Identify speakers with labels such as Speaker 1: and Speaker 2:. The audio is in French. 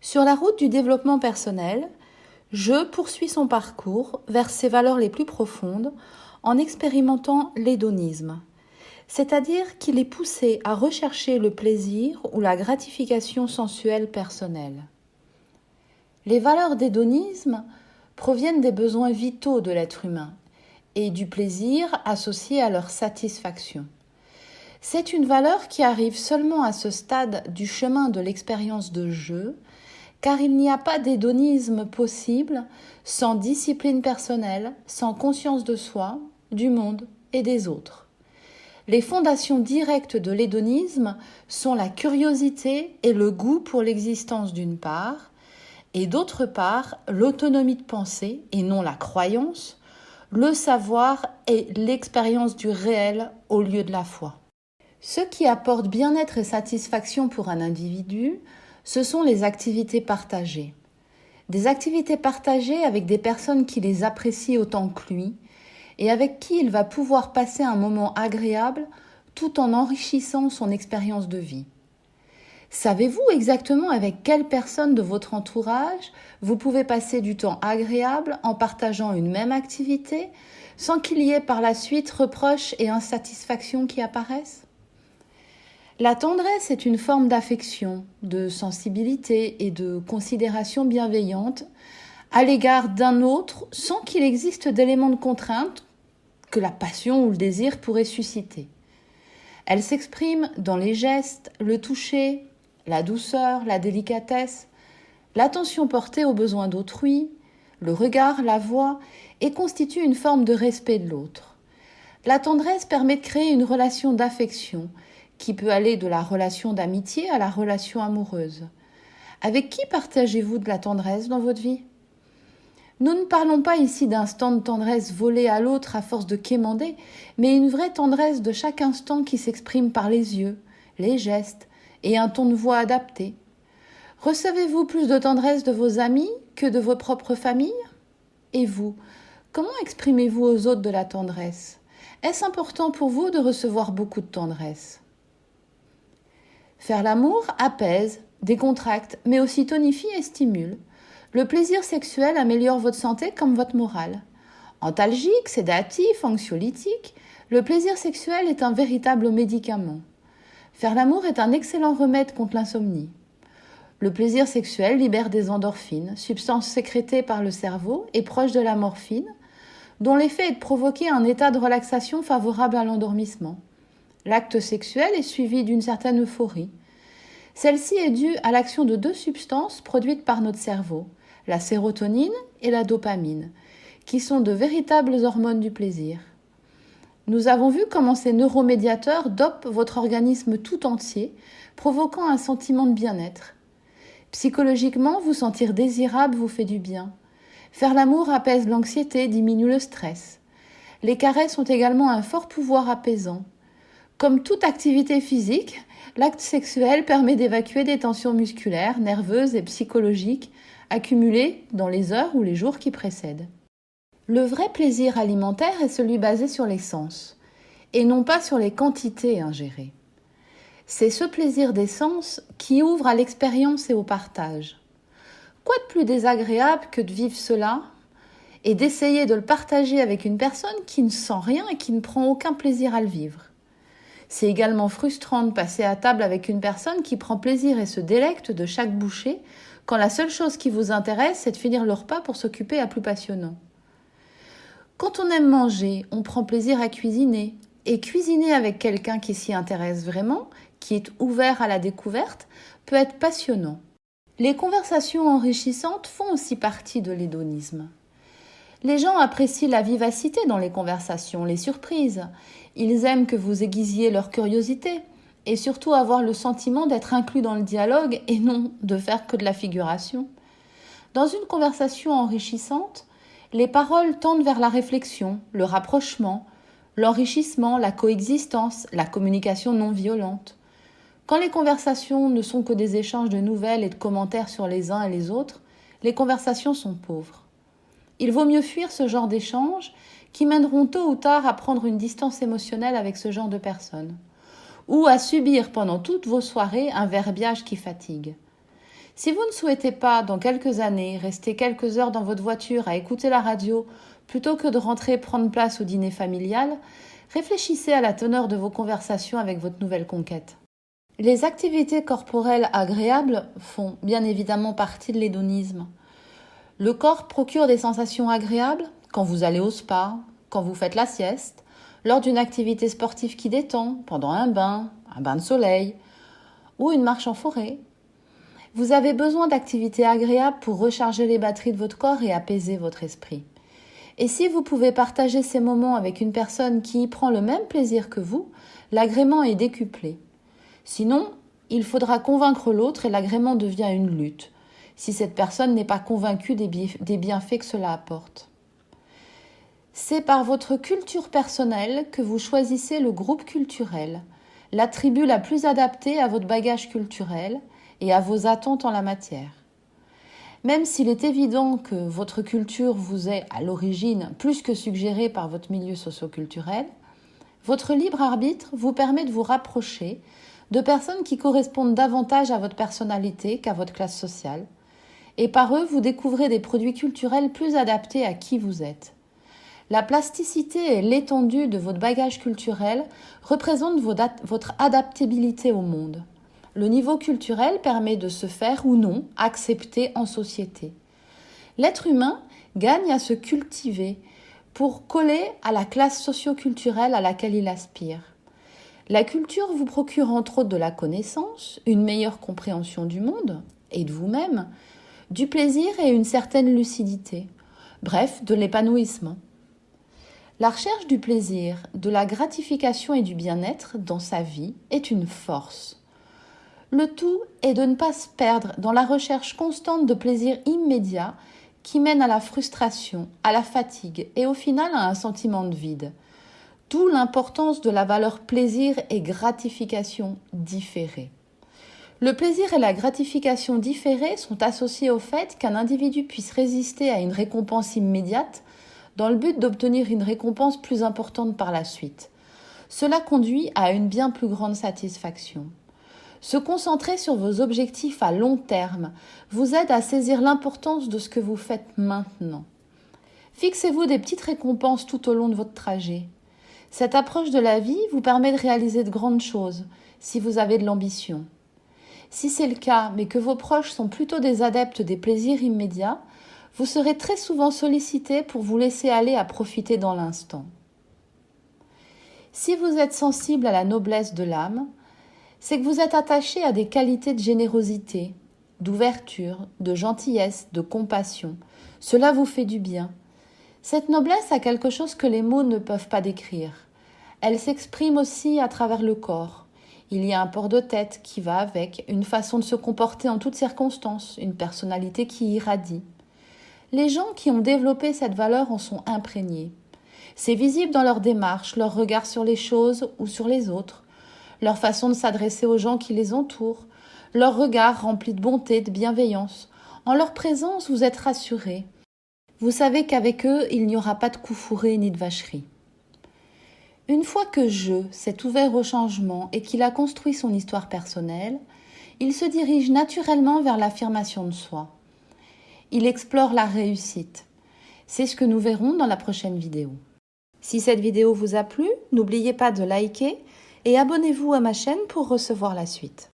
Speaker 1: Sur la route du développement personnel, je poursuis son parcours vers ses valeurs les plus profondes en expérimentant l'hédonisme, c'est-à-dire qu'il est poussé à rechercher le plaisir ou la gratification sensuelle personnelle. Les valeurs d'hédonisme proviennent des besoins vitaux de l'être humain et du plaisir associé à leur satisfaction. C'est une valeur qui arrive seulement à ce stade du chemin de l'expérience de jeu, car il n'y a pas d'hédonisme possible sans discipline personnelle, sans conscience de soi, du monde et des autres. Les fondations directes de l'hédonisme sont la curiosité et le goût pour l'existence d'une part, et d'autre part l'autonomie de pensée et non la croyance, le savoir et l'expérience du réel au lieu de la foi. Ce qui apporte bien-être et satisfaction pour un individu, ce sont les activités partagées. Des activités partagées avec des personnes qui les apprécient autant que lui et avec qui il va pouvoir passer un moment agréable tout en enrichissant son expérience de vie. Savez-vous exactement avec quelle personne de votre entourage vous pouvez passer du temps agréable en partageant une même activité sans qu'il y ait par la suite reproches et insatisfaction qui apparaissent? La tendresse est une forme d'affection, de sensibilité et de considération bienveillante à l'égard d'un autre sans qu'il existe d'éléments de contrainte que la passion ou le désir pourraient susciter. Elle s'exprime dans les gestes, le toucher, la douceur, la délicatesse, l'attention portée aux besoins d'autrui, le regard, la voix, et constitue une forme de respect de l'autre. La tendresse permet de créer une relation d'affection qui peut aller de la relation d'amitié à la relation amoureuse. Avec qui partagez-vous de la tendresse dans votre vie? Nous ne parlons pas ici d'instant de tendresse volé à l'autre à force de quémander, mais une vraie tendresse de chaque instant qui s'exprime par les yeux, les gestes, et un ton de voix adapté. Recevez-vous plus de tendresse de vos amis que de vos propres familles? Et vous, comment exprimez-vous aux autres de la tendresse? Est-ce important pour vous de recevoir beaucoup de tendresse? Faire l'amour apaise, décontracte, mais aussi tonifie et stimule. Le plaisir sexuel améliore votre santé comme votre morale. Antalgique, sédatif, anxiolytique, le plaisir sexuel est un véritable médicament. Faire l'amour est un excellent remède contre l'insomnie. Le plaisir sexuel libère des endorphines, substance sécrétée par le cerveau et proche de la morphine, dont l'effet est de provoquer un état de relaxation favorable à l'endormissement. L'acte sexuel est suivi d'une certaine euphorie. Celle-ci est due à l'action de deux substances produites par notre cerveau, la sérotonine et la dopamine, qui sont de véritables hormones du plaisir. Nous avons vu comment ces neuromédiateurs dopent votre organisme tout entier, provoquant un sentiment de bien-être. Psychologiquement, vous sentir désirable vous fait du bien. Faire l'amour apaise l'anxiété, diminue le stress. Les caresses ont également un fort pouvoir apaisant. Comme toute activité physique, l'acte sexuel permet d'évacuer des tensions musculaires, nerveuses et psychologiques accumulées dans les heures ou les jours qui précèdent. Le vrai plaisir alimentaire est celui basé sur les sens, et non pas sur les quantités ingérées. C'est ce plaisir des sens qui ouvre à l'expérience et au partage. Quoi de plus désagréable que de vivre cela et d'essayer de le partager avec une personne qui ne sent rien et qui ne prend aucun plaisir à le vivre? C'est également frustrant de passer à table avec une personne qui prend plaisir et se délecte de chaque bouchée quand la seule chose qui vous intéresse, c'est de finir le repas pour s'occuper à plus passionnant. Quand on aime manger, on prend plaisir à cuisiner. Et cuisiner avec quelqu'un qui s'y intéresse vraiment, qui est ouvert à la découverte, peut être passionnant. Les conversations enrichissantes font aussi partie de l'hédonisme. Les gens apprécient la vivacité dans les conversations, les surprises. Ils aiment que vous aiguisiez leur curiosité et surtout avoir le sentiment d'être inclus dans le dialogue et non de faire que de la figuration. Dans une conversation enrichissante, les paroles tendent vers la réflexion, le rapprochement, l'enrichissement, la coexistence, la communication non violente. Quand les conversations ne sont que des échanges de nouvelles et de commentaires sur les uns et les autres, les conversations sont pauvres. Il vaut mieux fuir ce genre d'échanges qui mèneront tôt ou tard à prendre une distance émotionnelle avec ce genre de personnes, ou à subir pendant toutes vos soirées un verbiage qui fatigue. Si vous ne souhaitez pas, dans quelques années, rester quelques heures dans votre voiture à écouter la radio plutôt que de rentrer prendre place au dîner familial, réfléchissez à la teneur de vos conversations avec votre nouvelle conquête. Les activités corporelles agréables font bien évidemment partie de l'hédonisme. Le corps procure des sensations agréables quand vous allez au spa, quand vous faites la sieste, lors d'une activité sportive qui détend, pendant un bain, un bain de soleil ou une marche en forêt. Vous avez besoin d'activités agréables pour recharger les batteries de votre corps et apaiser votre esprit. Et si vous pouvez partager ces moments avec une personne qui y prend le même plaisir que vous, l'agrément est décuplé. Sinon, il faudra convaincre l'autre et l'agrément devient une lutte, si cette personne n'est pas convaincue des, bienfaits que cela apporte. C'est par votre culture personnelle que vous choisissez le groupe culturel, la tribu la plus adaptée à votre bagage culturel et à vos attentes en la matière. Même s'il est évident que votre culture vous est à l'origine plus que suggérée par votre milieu socioculturel, votre libre arbitre vous permet de vous rapprocher de personnes qui correspondent davantage à votre personnalité qu'à votre classe sociale, et par eux vous découvrez des produits culturels plus adaptés à qui vous êtes. La plasticité et l'étendue de votre bagage culturel représentent votre adaptabilité au monde. Le niveau culturel permet de se faire ou non accepter en société. L'être humain gagne à se cultiver pour coller à la classe socioculturelle à laquelle il aspire. La culture vous procure entre autres de la connaissance, une meilleure compréhension du monde et de vous-même, du plaisir et une certaine lucidité, bref, de l'épanouissement. La recherche du plaisir, de la gratification et du bien-être dans sa vie est une force. Le tout est de ne pas se perdre dans la recherche constante de plaisir immédiat qui mène à la frustration, à la fatigue et au final à un sentiment de vide. D'où l'importance de la valeur plaisir et gratification différée. Le plaisir et la gratification différée sont associés au fait qu'un individu puisse résister à une récompense immédiate dans le but d'obtenir une récompense plus importante par la suite. Cela conduit à une bien plus grande satisfaction. Se concentrer sur vos objectifs à long terme vous aide à saisir l'importance de ce que vous faites maintenant. Fixez-vous des petites récompenses tout au long de votre trajet. Cette approche de la vie vous permet de réaliser de grandes choses si vous avez de l'ambition. Si c'est le cas, mais que vos proches sont plutôt des adeptes des plaisirs immédiats, vous serez très souvent sollicité pour vous laisser aller à profiter dans l'instant. Si vous êtes sensible à la noblesse de l'âme, c'est que vous êtes attaché à des qualités de générosité, d'ouverture, de gentillesse, de compassion. Cela vous fait du bien. Cette noblesse a quelque chose que les mots ne peuvent pas décrire. Elle s'exprime aussi à travers le corps. Il y a un port de tête qui va avec, une façon de se comporter en toutes circonstances, une personnalité qui irradie. Les gens qui ont développé cette valeur en sont imprégnés. C'est visible dans leur démarche, leur regard sur les choses ou sur les autres, leur façon de s'adresser aux gens qui les entourent, leur regard rempli de bonté, de bienveillance. En leur présence, vous êtes rassurés. Vous savez qu'avec eux, il n'y aura pas de coup fourré ni de vacherie. Une fois que je s'est ouvert au changement et qu'il a construit son histoire personnelle, il se dirige naturellement vers l'affirmation de soi. Il explore la réussite. C'est ce que nous verrons dans la prochaine vidéo. Si cette vidéo vous a plu, n'oubliez pas de liker et abonnez-vous à ma chaîne pour recevoir la suite.